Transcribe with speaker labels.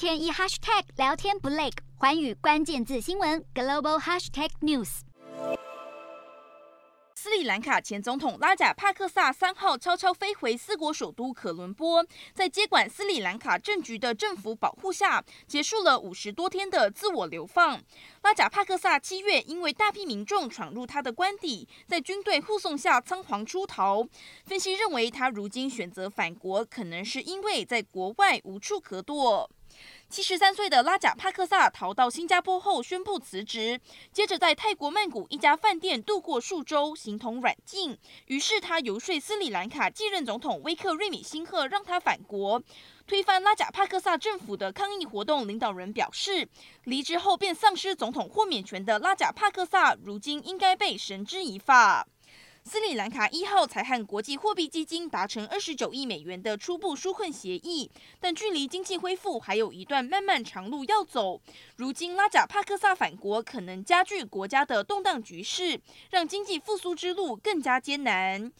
Speaker 1: 天一 hashtag 聊天不累，寰宇关键字新闻 global hashtag news。
Speaker 2: 斯里兰卡前总统拉贾帕克萨三号悄悄飞回四国首都可伦坡，在接管斯里兰卡政局的政府保护下，结束了五十多天的自我流放。拉贾帕克萨七月因为大批民众闯入他的官邸，在军队护送下仓皇出逃。分析认为，他如今选择返国，可能是因为在国外无处可躲。七十三岁的拉贾帕克萨逃到新加坡后宣布辞职，接着在泰国曼谷一家饭店度过数周，形同软禁。于是他游说斯里兰卡继任总统威克瑞米辛赫让他返国，推翻拉贾帕克萨政府的抗议活动领导人表示，离职后便丧失总统豁免权的拉贾帕克萨，如今应该被绳之以法。斯里兰卡一号才和国际货币基金达成二十九亿美元的初步纾困协议，但距离经济恢复还有一段漫漫长路要走。如今拉贾帕克萨反国，可能加剧国家的动荡局势，让经济复苏之路更加艰难。